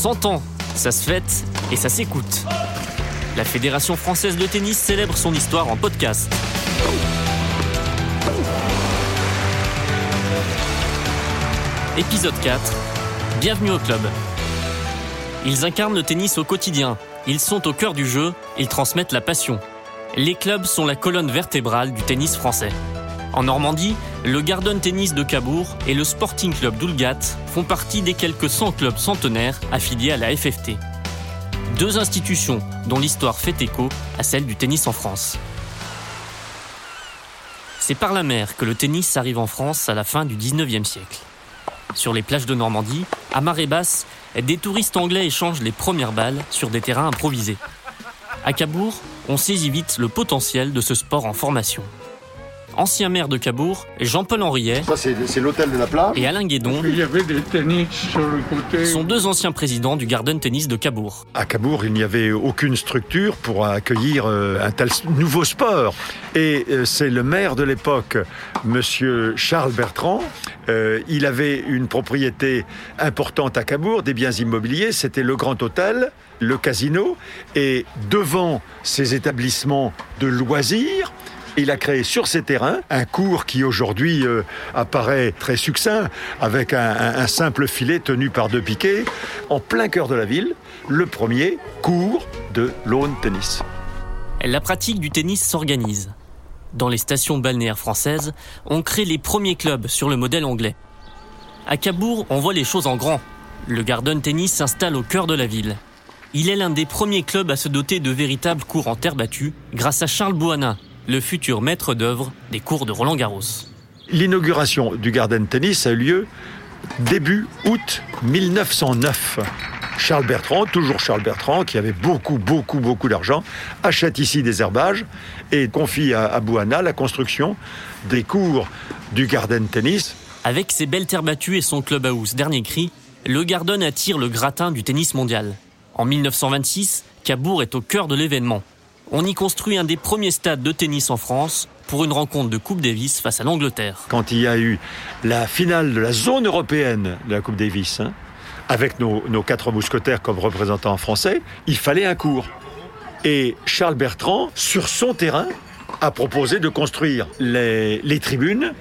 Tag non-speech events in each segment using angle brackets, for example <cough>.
s'entend, ça se fête et ça s'écoute. La Fédération française de tennis célèbre son histoire en podcast. Épisode 4. Bienvenue au club. Ils incarnent le tennis au quotidien. Ils sont au cœur du jeu. Ils transmettent la passion. Les clubs sont la colonne vertébrale du tennis français. En Normandie, le Garden Tennis de Cabourg et le Sporting Club d'Oulgat font partie des quelques 100 clubs centenaires affiliés à la FFT. Deux institutions dont l'histoire fait écho à celle du tennis en France. C'est par la mer que le tennis arrive en France à la fin du 19e siècle. Sur les plages de Normandie, à marée basse, des touristes anglais échangent les premières balles sur des terrains improvisés. À Cabourg, on saisit vite le potentiel de ce sport en formation ancien maire de Cabourg, Jean-Paul Henriet. Ça, c'est l'hôtel de la plage. Et Alain Guédon. Il y avait des tennis sur le côté. Sont deux anciens présidents du Garden Tennis de Cabourg. À Cabourg, il n'y avait aucune structure pour accueillir euh, un tel nouveau sport. Et euh, c'est le maire de l'époque, monsieur Charles Bertrand. Euh, il avait une propriété importante à Cabourg, des biens immobiliers. C'était le Grand Hôtel, le casino. Et devant ces établissements de loisirs, il a créé sur ces terrains un cours qui aujourd'hui euh, apparaît très succinct, avec un, simple filet tenu par deux piquets, en plein cœur de la ville, le premier cours de lawn tennis. La pratique du tennis s'organise. Dans les stations balnéaires françaises, on crée les premiers clubs sur le modèle anglais. À Cabourg, on voit les choses en grand. Le Garden Tennis s'installe au cœur de la ville. Il est l'un des premiers clubs à se doter de véritables cours en terre battue grâce à Charles Bouana, le futur maître d'œuvre des cours de Roland Garros. L'inauguration du Garden Tennis a eu lieu début août 1909. Charles Bertrand, toujours Charles Bertrand, qui avait beaucoup, beaucoup, beaucoup d'argent, achète ici des herbages et confie à, Bouana la construction des cours du Garden Tennis. Avec ses belles terres battues et son clubhouse dernier cri, le Garden attire le gratin du tennis mondial. En 1926, Cabourg est au cœur de l'événement on y construit un des premiers stades de tennis en France pour une rencontre de Coupe Davis face à l'Angleterre. Quand il y a eu la finale de la zone européenne de la Coupe Davis, hein, avec nos, quatre mousquetaires comme représentants français, il fallait un cours. Et Charles Bertrand, sur son terrain, a proposé de construire les, les tribunes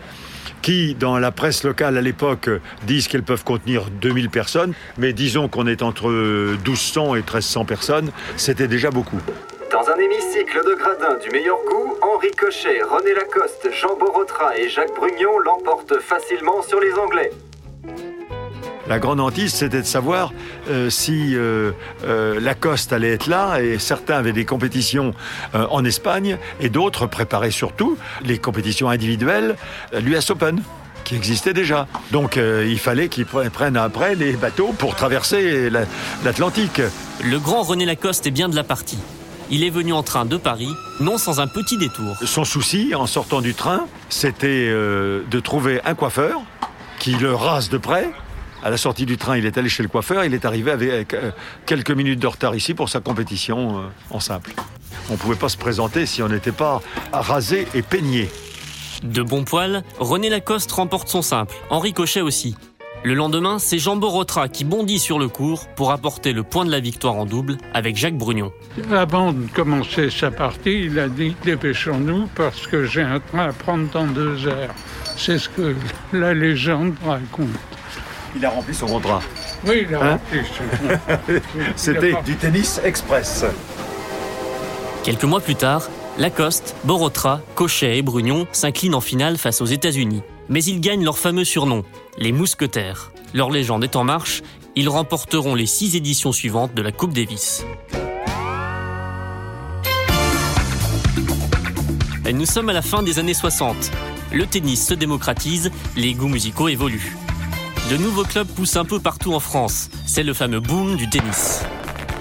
qui, dans la presse locale à l'époque, disent qu'elles peuvent contenir 2000 personnes, mais disons qu'on est entre 1200 et 1300 personnes, c'était déjà beaucoup. Dans un hémicycle de gradins du meilleur goût, Henri Cochet, René Lacoste, Jean Borotra et Jacques Brugnon l'emportent facilement sur les Anglais. La grande hantise, c'était de savoir euh, si euh, euh, Lacoste allait être là, et certains avaient des compétitions en Espagne, et d'autres préparaient surtout les compétitions individuelles, l'US Open qui existait déjà. Donc il fallait qu'ils prennent après les bateaux pour traverser l'Atlantique. Le grand René Lacoste est bien de la partie il est venu en train de Paris, non sans un petit détour. Son souci, en sortant du train, c'était euh, de trouver un coiffeur qui le rase de près. À la sortie du train, il est allé chez le coiffeur. Il est arrivé avec euh, quelques minutes de retard ici pour sa compétition euh, en simple. On ne pouvait pas se présenter si on n'était pas rasé et peigné. De bon poil, René Lacoste remporte son simple, Henri Cochet aussi. Le lendemain, c'est Jean Borotra qui bondit sur le cours pour apporter le point de la victoire en double avec Jacques Brugnon. Avant de commencer sa partie, il a dit dépêchons-nous parce que j'ai un train à prendre dans deux heures. C'est ce que la légende raconte. Il a rempli son contrat. Oui, il a hein rempli <laughs> C'était du tennis express. Quelques mois plus tard, Lacoste, Borotra, Cochet et Brugnon s'inclinent en finale face aux États-Unis mais ils gagnent leur fameux surnom, les Mousquetaires. Leur légende est en marche, ils remporteront les six éditions suivantes de la Coupe Davis. Nous sommes à la fin des années 60. Le tennis se démocratise, les goûts musicaux évoluent. De nouveaux clubs poussent un peu partout en France. C'est le fameux boom du tennis.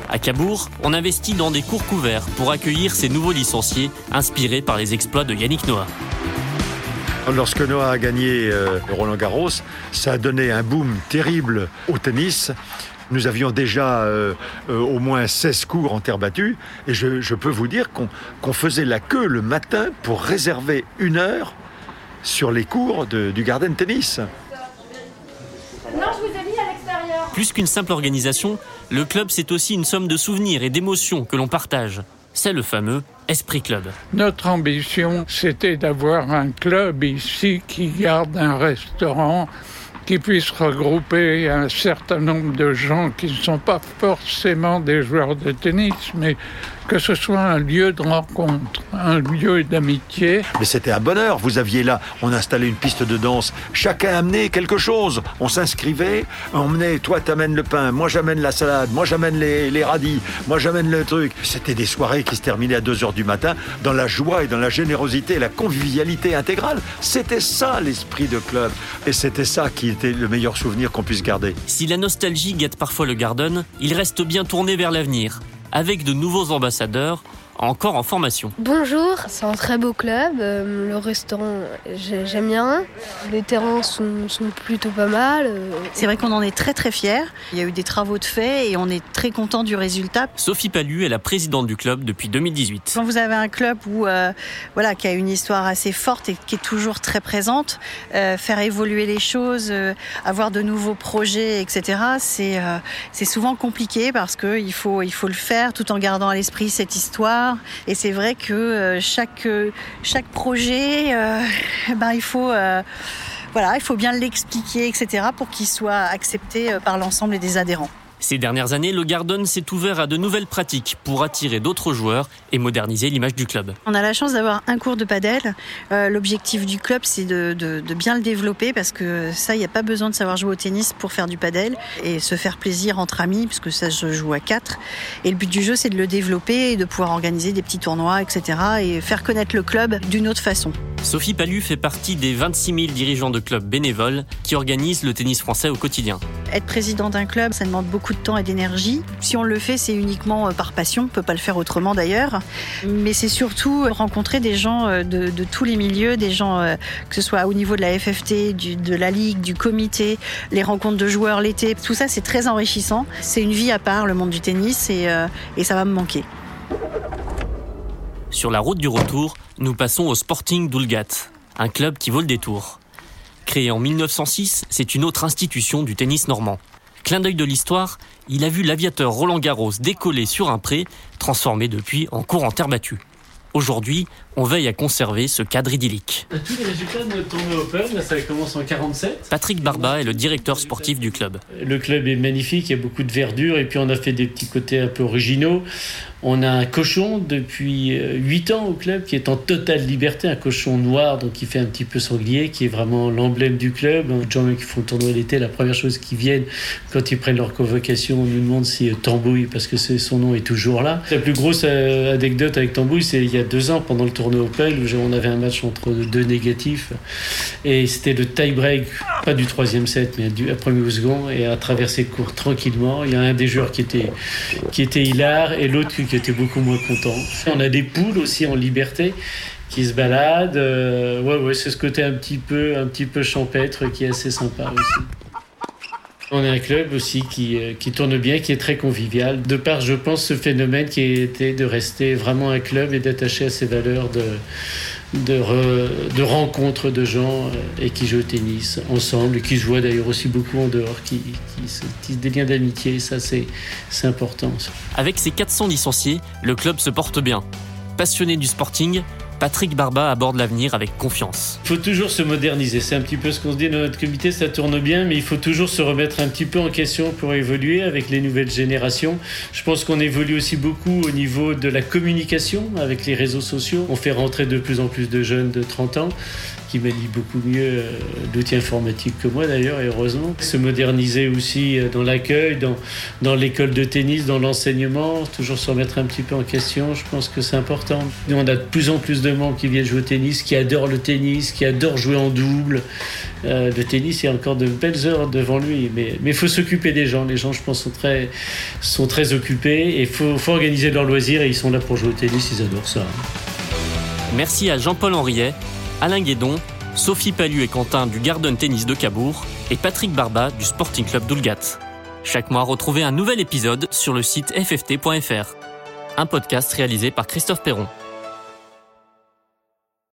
À Cabourg, on investit dans des cours couverts pour accueillir ces nouveaux licenciés inspirés par les exploits de Yannick Noah. Lorsque Noah a gagné euh, Roland Garros, ça a donné un boom terrible au tennis. Nous avions déjà euh, euh, au moins 16 cours en terre battue et je, peux vous dire qu'on faisait la queue le matin pour réserver une heure sur les cours du Garden Tennis. Non, je vous ai mis à l'extérieur. Plus qu'une simple organisation, le club c'est aussi une somme de souvenirs et d'émotions que l'on partage. C'est le fameux Esprit Club. Notre ambition, c'était d'avoir un club ici qui garde un restaurant qui puisse regrouper un certain nombre de gens qui ne sont pas forcément des joueurs de tennis, mais que ce soit un lieu de rencontre, un lieu d'amitié. Mais c'était un bonheur. Vous aviez là, on installait une piste de danse. Chacun amenait quelque chose. On s'inscrivait, on menait, toi t'amènes le pain, moi j'amène la salade, moi j'amène les, radis, moi j'amène le truc. C'était des soirées qui se terminaient à 2 h du matin dans la joie et dans la générosité la convivialité intégrale. C'était ça l'esprit de club. Et c'était ça qui était le meilleur souvenir qu'on puisse garder. Si la nostalgie guette parfois le Garden, il reste bien tourné vers l'avenir avec de nouveaux ambassadeurs encore en formation. Bonjour, c'est un très beau club. Euh, le restaurant, j'aime bien. Les terrains sont, sont plutôt pas mal. Euh. C'est vrai qu'on en est très très fiers. Il y a eu des travaux de fait et on est très content du résultat. Sophie Palu est la présidente du club depuis 2018. Quand vous avez un club où, euh, voilà, qui a une histoire assez forte et qui est toujours très présente, faire évoluer les choses, avoir de nouveaux projets, etc., c'est c'est souvent compliqué parce qu'il faut, il faut le faire tout en gardant à l'esprit cette histoire et c'est vrai que euh, chaque, euh, chaque projet, euh, <laughs> ben, il faut bien l'expliquer, etc., pour qu'il soit accepté par l'ensemble des adhérents. Ces dernières années, le Garden s'est ouvert à de nouvelles pratiques pour attirer d'autres joueurs et moderniser l'image du club. On a la chance d'avoir un cours de padel. Euh, l'objectif du club, c'est de, bien le développer parce que ça, il n'y a pas besoin de savoir jouer au tennis pour faire du padel et se faire plaisir entre amis, puisque ça se joue à quatre. Et le but du jeu, c'est de le développer et de pouvoir organiser des petits tournois, etc. et faire connaître le club d'une autre façon. Sophie Palu fait partie des 26 000 dirigeants de clubs bénévoles qui organisent le tennis français au quotidien. Être président d'un club, ça demande beaucoup de temps et d'énergie. Si on le fait, c'est uniquement euh, par passion, on peut pas le faire autrement d'ailleurs. Mais c'est surtout rencontrer des gens euh, de, tous les milieux, des gens euh, que ce soit au niveau de la FFT, de la ligue, du comité, les rencontres de joueurs l'été. Tout ça, c'est très enrichissant. C'est une vie à part, le monde du tennis, et, et ça va me manquer. Sur la route du retour, nous passons au Sporting d'Oulgat, un club qui vaut le détour. Créé en 1906, c'est une autre institution du tennis normand. Clin d'œil de l'histoire, il a vu l'aviateur Roland Garros décoller sur un pré, transformé depuis en cours en terre battue. Aujourd'hui, on veille à conserver ce cadre idyllique. Tous les résultats de notre tournoi Open, ça commence en 47. Patrick Barba est le directeur sportif du club. Le club est magnifique, il y a beaucoup de verdure et puis on a fait des petits côtés un peu originaux. On a un cochon depuis 8 euh, ans au club qui est en totale liberté, un cochon noir, donc qui fait un petit peu sanglier, qui est vraiment l'emblème du club. Les gens qui font le tournoi l'été, la première chose qui viennent quand ils prennent leur convocation, on nous demande si euh, Tambouille, parce que son nom est toujours là. La plus grosse euh, anecdote avec Tambouille, c'est il y a deux ans, pendant le tournoi Open, où on avait un match entre deux négatifs, et c'était le tie-break, pas du troisième set, mais du premier ou second, et à traverser le court tranquillement. Il y a un des joueurs qui était, qui et l'autre qui était beaucoup moins content. On a des poules aussi en liberté qui se baladent. Euh, ouais, ouais, c'est ce côté un petit peu, un petit peu champêtre qui est assez sympa aussi. On est un club aussi qui, euh, qui, tourne bien, qui est très convivial. De part, je pense, ce phénomène qui était de rester vraiment un club et d'attacher à ses valeurs de, de, de rencontres de gens euh, et qui jouent au tennis ensemble, et qui se voient d'ailleurs aussi beaucoup en dehors, qui, qui se tissent des liens d'amitié. Ça, c'est important. Avec ses 400 licenciés, le club se porte bien. Passionné du sporting, Patrick Barba aborde l'avenir avec confiance. Il faut toujours se moderniser. C'est un petit peu ce qu'on se dit dans notre comité, ça tourne bien, mais il faut toujours se remettre un petit peu en question pour évoluer avec les nouvelles générations. Je pense qu'on évolue aussi beaucoup au niveau de la communication avec les réseaux sociaux. On fait rentrer de plus en plus de jeunes de 30 ans qui manie beaucoup mieux euh, l'outil informatique que moi d'ailleurs, et heureusement. Se moderniser aussi euh, dans l'accueil, dans, l'école de tennis, dans l'enseignement, toujours se remettre un petit peu en question, je pense que c'est important. Nous, on a de plus en plus de monde qui viennent jouer au tennis, qui adorent le tennis, qui adorent jouer en double. Euh, le tennis, il y a encore de belles heures devant lui, mais il faut s'occuper des gens. Les gens, je pense, sont très, sont très occupés et il faut, faut organiser leurs loisirs et ils sont là pour jouer au tennis, ils adorent ça. Merci à Jean-Paul Henriet Alain Guédon, Sophie Palu et Quentin du Garden Tennis de Cabourg et Patrick Barba du Sporting Club d'Oulgat. Chaque mois, retrouvez un nouvel épisode sur le site fft.fr. Un podcast réalisé par Christophe Perron.